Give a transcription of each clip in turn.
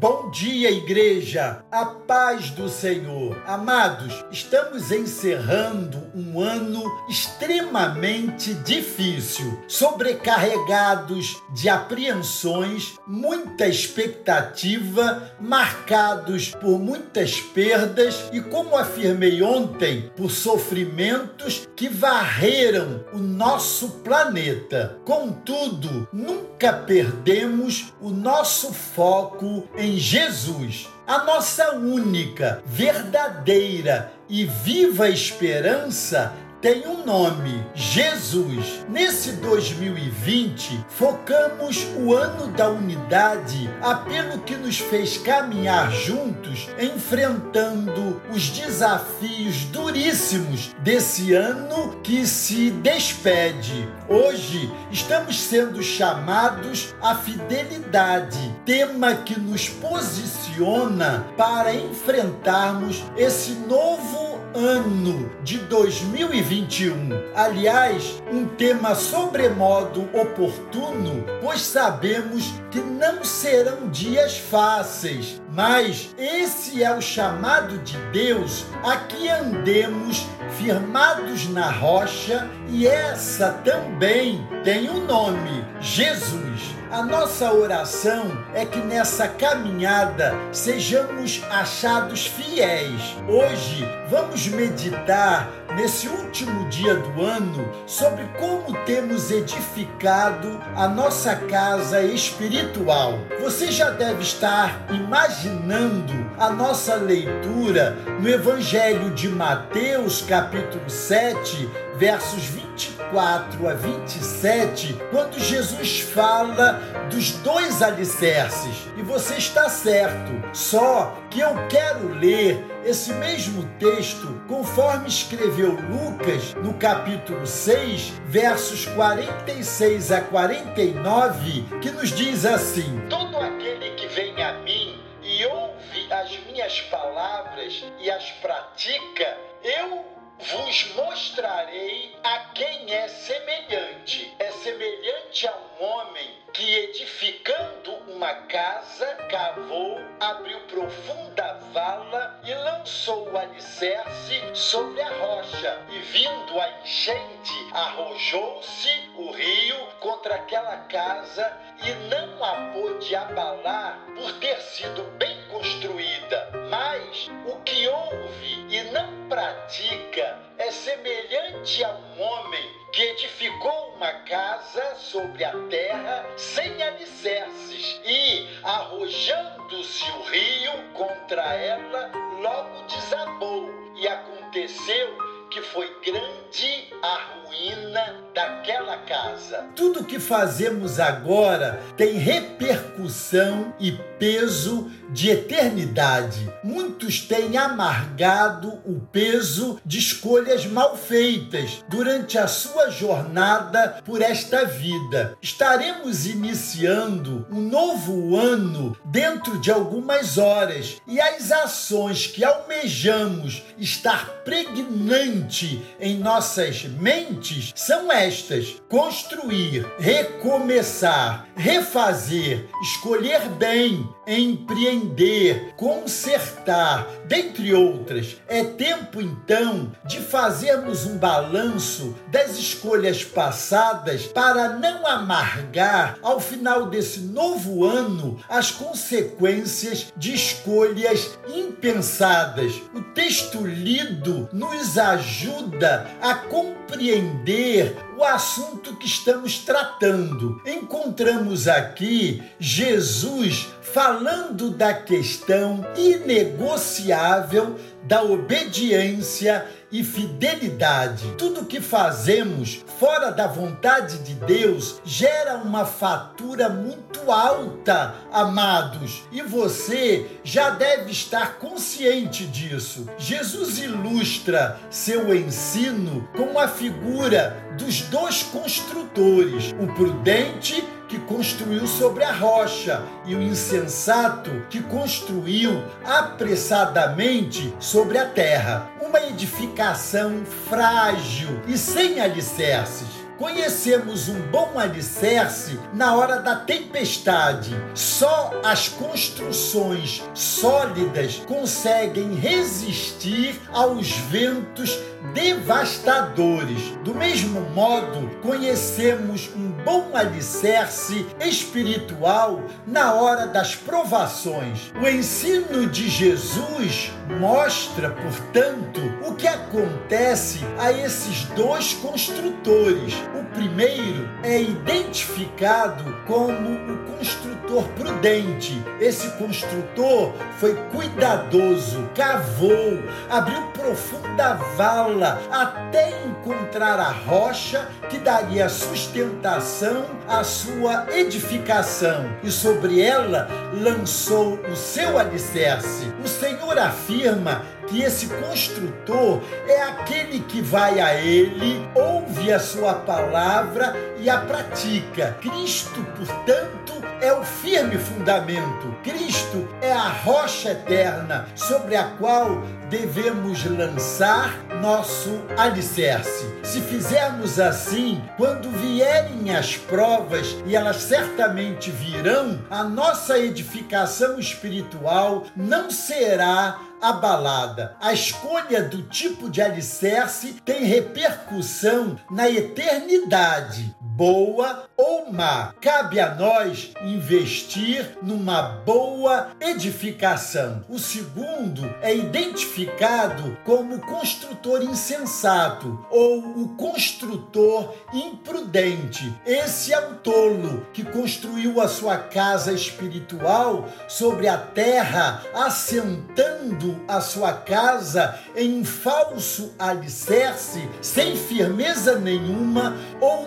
Bom dia, igreja! A paz do Senhor. Amados, estamos encerrando um ano extremamente difícil, sobrecarregados de apreensões, muita expectativa, marcados por muitas perdas e, como afirmei ontem, por sofrimentos que varreram o nosso planeta. Contudo, nunca perdemos o nosso foco em em Jesus, a nossa única, verdadeira e viva esperança tem um nome: Jesus. Nesse 2020, focamos o ano da unidade apelo que nos fez caminhar juntos, enfrentando os desafios duríssimos desse ano que se despede. Hoje estamos sendo chamados à fidelidade, tema que nos posiciona para enfrentarmos esse novo ano de 2021. Aliás, um tema sobremodo oportuno, pois sabemos que não serão dias fáceis, mas esse é o chamado de Deus a que andemos firmados na rocha e essa também tem o um nome: Jesus. A nossa oração é que nessa caminhada sejamos achados fiéis. Hoje vamos meditar nesse último dia do ano sobre como temos edificado a nossa casa espiritual. Você já deve estar imaginando a nossa leitura no Evangelho de Mateus, capítulo 7, versos 24 a 27, quando Jesus fala dos dois alicerces. E você está certo, só que eu quero ler esse mesmo texto conforme escreveu Lucas no capítulo 6, versos 46 a 49, que nos diz assim: Todo aquele que vem a mim e ouve as minhas palavras e as pratica, eu vos mostrarei a quem é semelhante. É semelhante a um homem que, edificando uma casa, cavou, abriu profunda vala e lançou o alicerce sobre a rocha. E vindo a enchente, arrojou-se o rio contra aquela casa e não a pôde abalar por ter sido bem construída. Mas o que ouve e não pratica é semelhante a um homem que edificou uma casa sobre a terra sem alicerces e, arrojando-se o rio contra ela, logo desabou. E aconteceu que foi grande a ruína daquela casa. Tudo que fazemos agora tem repercussão e peso de eternidade. Muitos têm amargado o peso de escolhas mal feitas durante a sua jornada por esta vida. Estaremos iniciando um novo ano dentro de algumas horas e as ações que almejamos estar pregnante em nossas mentes são estas: construir, recomeçar, refazer, escolher bem, empreender, consertar, dentre outras. É tempo então de fazermos um balanço das escolhas passadas para não amargar ao final desse novo ano as consequências de escolhas impensadas. O texto lido nos ajuda a compreender o assunto que estamos tratando. Encontramos aqui Jesus falando da questão inegociável da obediência e fidelidade. Tudo que fazemos fora da vontade de Deus gera uma fatura muito alta, amados, e você já deve estar consciente disso. Jesus ilustra seu ensino com a figura dos dois construtores, o prudente que construiu sobre a rocha, e o insensato que construiu apressadamente sobre a terra. Uma edificação frágil e sem alicerces. Conhecemos um bom alicerce na hora da tempestade. Só as construções sólidas conseguem resistir aos ventos devastadores. Do mesmo modo, conhecemos um bom alicerce espiritual na hora das provações. O ensino de Jesus mostra, portanto, o que acontece a esses dois construtores. O primeiro é identificado como o construtor prudente. Esse construtor foi cuidadoso, cavou, abriu profunda vala até encontrar a rocha que daria sustentação à sua edificação e sobre ela lançou o seu alicerce. O Senhor afirma que esse construtor é aquele que vai a ele, ouve a sua palavra e a pratica. Cristo, portanto, é o firme fundamento. Cristo é a rocha eterna sobre a qual devemos lançar nosso alicerce. Se fizermos assim, quando vierem as provas, e elas certamente virão, a nossa edificação espiritual não será abalada. A escolha do tipo de alicerce tem repercussão na eternidade, boa ou má. Cabe a nós investir numa boa edificação. O segundo é identificado como construtor insensato ou o construtor imprudente. Esse é o tolo que construiu a sua casa espiritual sobre a terra, assentando a sua casa em um falso alicerce, sem firmeza nenhuma ou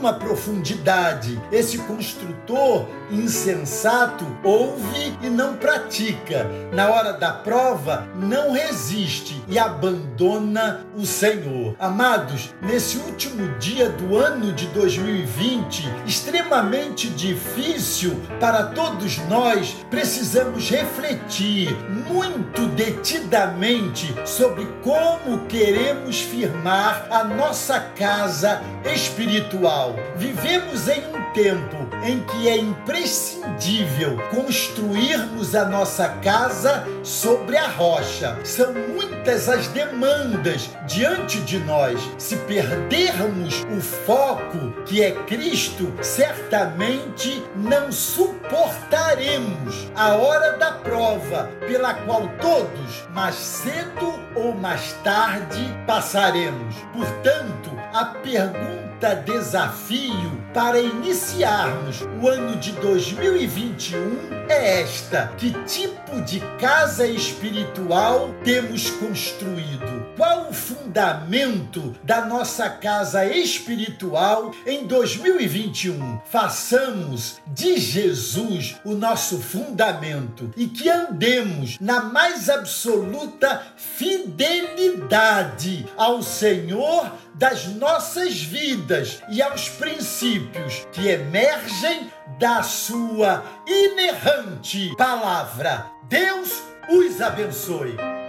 nenhuma profundidade. Esse construtor insensato ouve e não pratica. Na hora da prova, não resiste e abandona o Senhor. Amados, nesse último dia do ano de 2020, extremamente difícil para todos nós, precisamos refletir muito detidamente sobre como queremos firmar a nossa casa espiritual. Vivemos em um tempo em que é imprescindível construirmos a nossa casa sobre a rocha. São muitas as demandas diante de nós. Se perdermos o foco que é Cristo, certamente não suportaremos a hora da prova pela qual todos, mais cedo ou mais tarde, passaremos. Portanto, a pergunta desafio para iniciarmos o ano de 2021 é esta: que tipo de casa espiritual temos construído? Qual o fundamento da nossa casa espiritual em 2021? Façamos de Jesus o nosso fundamento e que andemos na mais absoluta fidelidade ao Senhor das nossas vidas e aos princípios que emergem da sua inerrante palavra. Deus os abençoe.